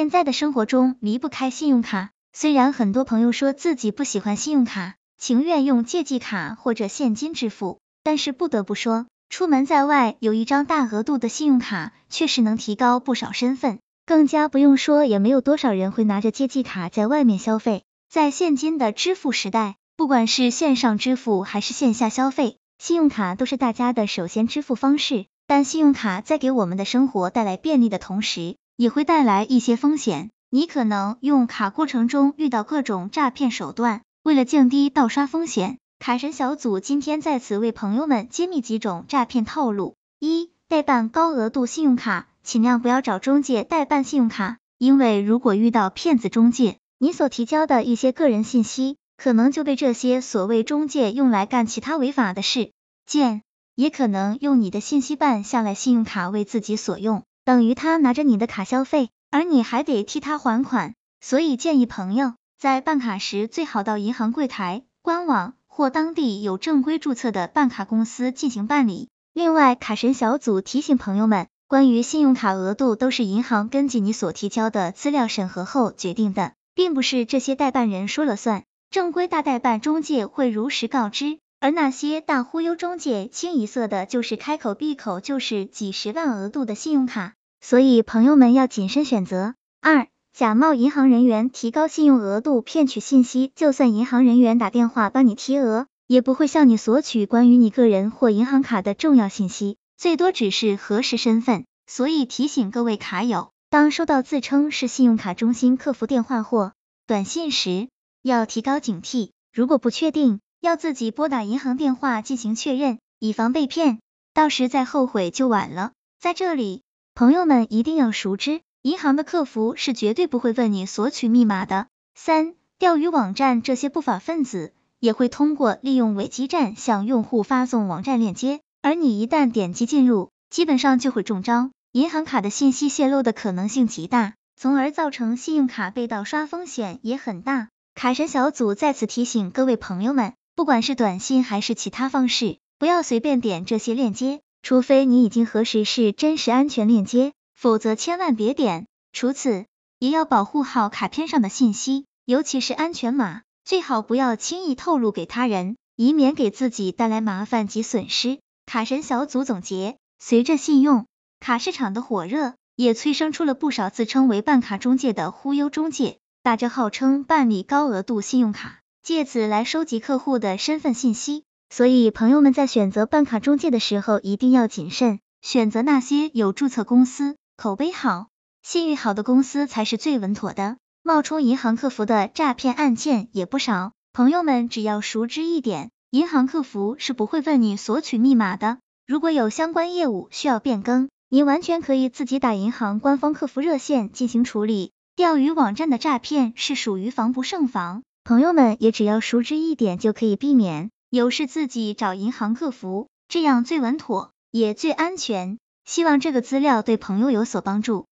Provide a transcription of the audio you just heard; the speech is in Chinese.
现在的生活中离不开信用卡，虽然很多朋友说自己不喜欢信用卡，情愿用借记卡或者现金支付，但是不得不说，出门在外有一张大额度的信用卡，确实能提高不少身份。更加不用说，也没有多少人会拿着借记卡在外面消费。在现金的支付时代，不管是线上支付还是线下消费，信用卡都是大家的首先支付方式。但信用卡在给我们的生活带来便利的同时，也会带来一些风险，你可能用卡过程中遇到各种诈骗手段。为了降低盗刷风险，卡神小组今天在此为朋友们揭秘几种诈骗套路。一、代办高额度信用卡，尽量不要找中介代办信用卡，因为如果遇到骗子中介，你所提交的一些个人信息，可能就被这些所谓中介用来干其他违法的事，件也可能用你的信息办下来信用卡为自己所用。等于他拿着你的卡消费，而你还得替他还款，所以建议朋友在办卡时最好到银行柜台、官网或当地有正规注册的办卡公司进行办理。另外，卡神小组提醒朋友们，关于信用卡额度都是银行根据你所提交的资料审核后决定的，并不是这些代办人说了算。正规大代办中介会如实告知，而那些大忽悠中介清一色的就是开口闭口就是几十万额度的信用卡。所以朋友们要谨慎选择。二、假冒银行人员提高信用额度骗取信息，就算银行人员打电话帮你提额，也不会向你索取关于你个人或银行卡的重要信息，最多只是核实身份。所以提醒各位卡友，当收到自称是信用卡中心客服电话或短信时，要提高警惕。如果不确定，要自己拨打银行电话进行确认，以防被骗，到时再后悔就晚了。在这里。朋友们一定要熟知，银行的客服是绝对不会问你索取密码的。三、钓鱼网站这些不法分子也会通过利用伪基站向用户发送网站链接，而你一旦点击进入，基本上就会中招，银行卡的信息泄露的可能性极大，从而造成信用卡被盗刷风险也很大。卡神小组在此提醒各位朋友们，不管是短信还是其他方式，不要随便点这些链接。除非你已经核实是真实安全链接，否则千万别点。除此，也要保护好卡片上的信息，尤其是安全码，最好不要轻易透露给他人，以免给自己带来麻烦及损失。卡神小组总结：随着信用卡市场的火热，也催生出了不少自称为办卡中介的忽悠中介，打着号称办理高额度信用卡，借此来收集客户的身份信息。所以，朋友们在选择办卡中介的时候一定要谨慎，选择那些有注册公司、口碑好、信誉好的公司才是最稳妥的。冒充银行客服的诈骗案件也不少，朋友们只要熟知一点，银行客服是不会问你索取密码的。如果有相关业务需要变更，您完全可以自己打银行官方客服热线进行处理。钓鱼网站的诈骗是属于防不胜防，朋友们也只要熟知一点就可以避免。有事自己找银行客服，这样最稳妥，也最安全。希望这个资料对朋友有所帮助。